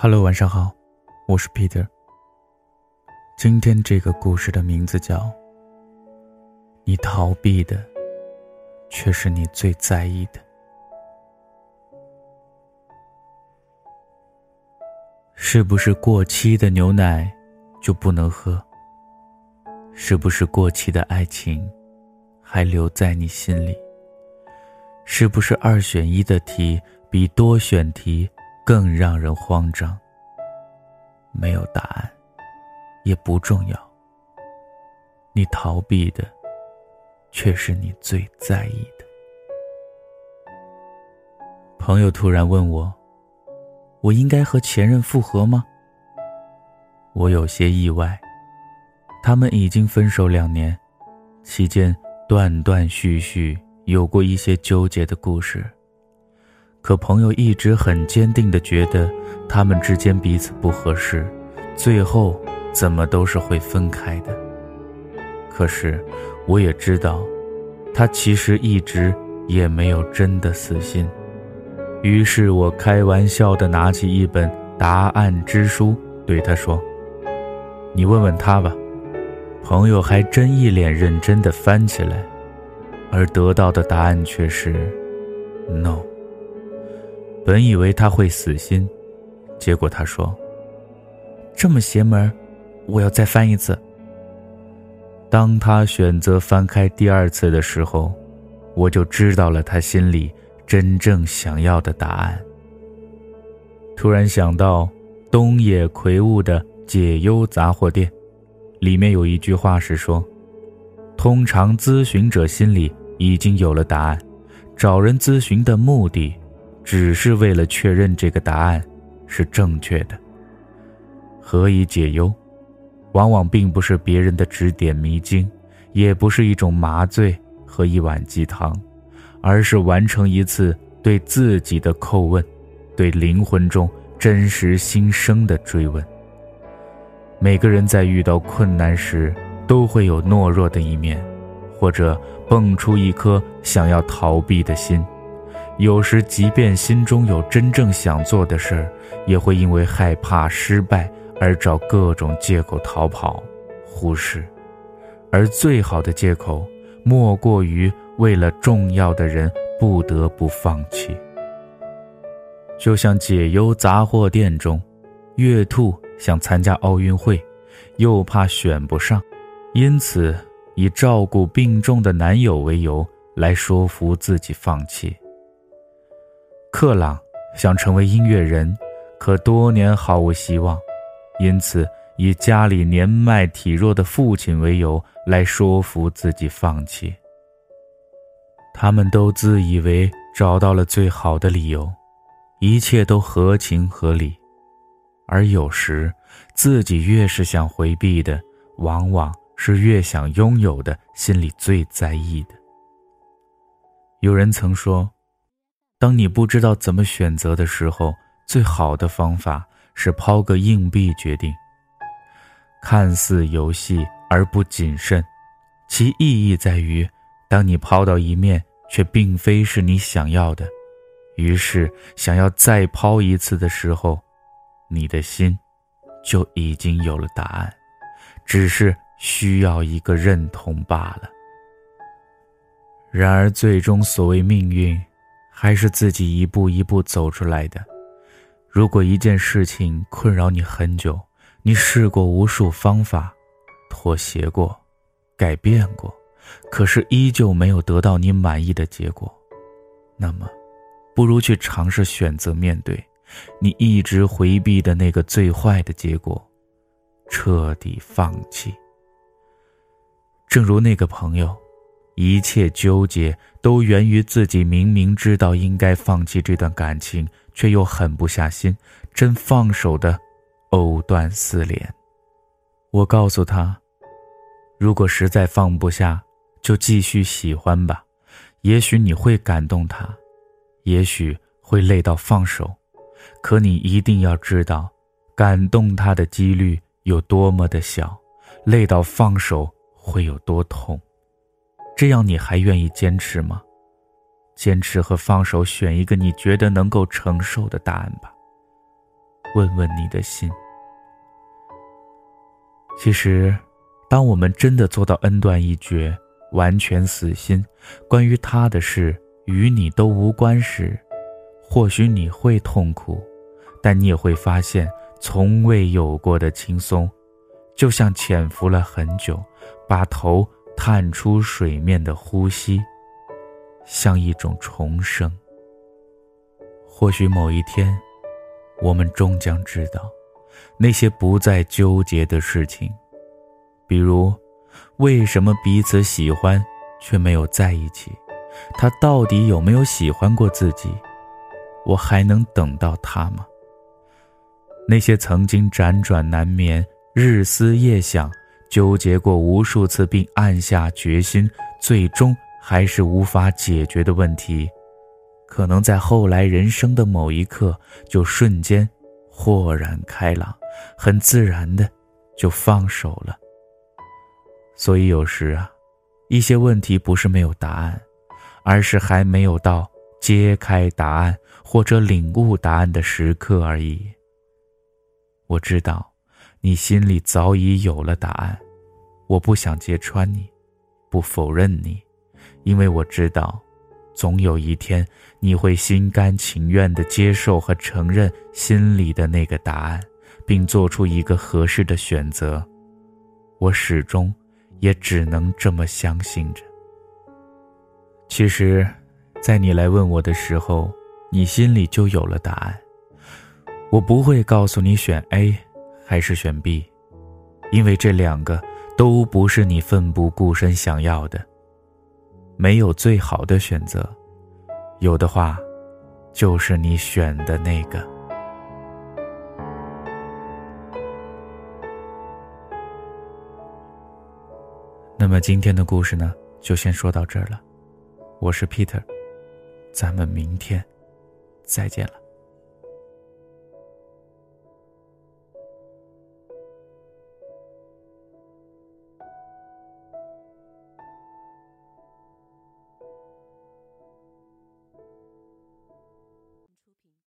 Hello，晚上好，我是 Peter。今天这个故事的名字叫《你逃避的，却是你最在意的》。是不是过期的牛奶就不能喝？是不是过期的爱情还留在你心里？是不是二选一的题比多选题？更让人慌张。没有答案，也不重要。你逃避的，却是你最在意的。朋友突然问我：“我应该和前任复合吗？”我有些意外。他们已经分手两年，期间断断续续有过一些纠结的故事。可朋友一直很坚定地觉得他们之间彼此不合适，最后怎么都是会分开的。可是我也知道，他其实一直也没有真的死心。于是我开玩笑地拿起一本答案之书，对他说：“你问问他吧。”朋友还真一脸认真地翻起来，而得到的答案却是：“no。”本以为他会死心，结果他说：“这么邪门，我要再翻一次。”当他选择翻开第二次的时候，我就知道了他心里真正想要的答案。突然想到东野奎吾的《解忧杂货店》，里面有一句话是说：“通常咨询者心里已经有了答案，找人咨询的目的。”只是为了确认这个答案是正确的。何以解忧，往往并不是别人的指点迷津，也不是一种麻醉和一碗鸡汤，而是完成一次对自己的叩问，对灵魂中真实心声的追问。每个人在遇到困难时，都会有懦弱的一面，或者蹦出一颗想要逃避的心。有时，即便心中有真正想做的事儿，也会因为害怕失败而找各种借口逃跑、忽视。而最好的借口，莫过于为了重要的人不得不放弃。就像《解忧杂货店》中，月兔想参加奥运会，又怕选不上，因此以照顾病重的男友为由来说服自己放弃。克朗想成为音乐人，可多年毫无希望，因此以家里年迈体弱的父亲为由来说服自己放弃。他们都自以为找到了最好的理由，一切都合情合理，而有时自己越是想回避的，往往是越想拥有的，心里最在意的。有人曾说。当你不知道怎么选择的时候，最好的方法是抛个硬币决定。看似游戏而不谨慎，其意义在于，当你抛到一面却并非是你想要的，于是想要再抛一次的时候，你的心就已经有了答案，只是需要一个认同罢了。然而，最终所谓命运。还是自己一步一步走出来的。如果一件事情困扰你很久，你试过无数方法，妥协过，改变过，可是依旧没有得到你满意的结果，那么，不如去尝试选择面对你一直回避的那个最坏的结果，彻底放弃。正如那个朋友。一切纠结都源于自己明明知道应该放弃这段感情，却又狠不下心，真放手的藕断丝连。我告诉他，如果实在放不下，就继续喜欢吧，也许你会感动他，也许会累到放手，可你一定要知道，感动他的几率有多么的小，累到放手会有多痛。这样你还愿意坚持吗？坚持和放手，选一个你觉得能够承受的答案吧。问问你的心。其实，当我们真的做到恩断义绝、完全死心，关于他的事与你都无关时，或许你会痛苦，但你也会发现从未有过的轻松，就像潜伏了很久，把头探出水面的呼吸，像一种重生。或许某一天，我们终将知道。那些不再纠结的事情，比如，为什么彼此喜欢却没有在一起？他到底有没有喜欢过自己？我还能等到他吗？那些曾经辗转难眠、日思夜想、纠结过无数次并暗下决心，最终还是无法解决的问题，可能在后来人生的某一刻，就瞬间豁然开朗。很自然的，就放手了。所以有时啊，一些问题不是没有答案，而是还没有到揭开答案或者领悟答案的时刻而已。我知道，你心里早已有了答案，我不想揭穿你，不否认你，因为我知道，总有一天你会心甘情愿地接受和承认心里的那个答案。并做出一个合适的选择，我始终也只能这么相信着。其实，在你来问我的时候，你心里就有了答案。我不会告诉你选 A 还是选 B，因为这两个都不是你奋不顾身想要的。没有最好的选择，有的话，就是你选的那个。那么今天的故事呢，就先说到这儿了。我是 Peter，咱们明天再见了。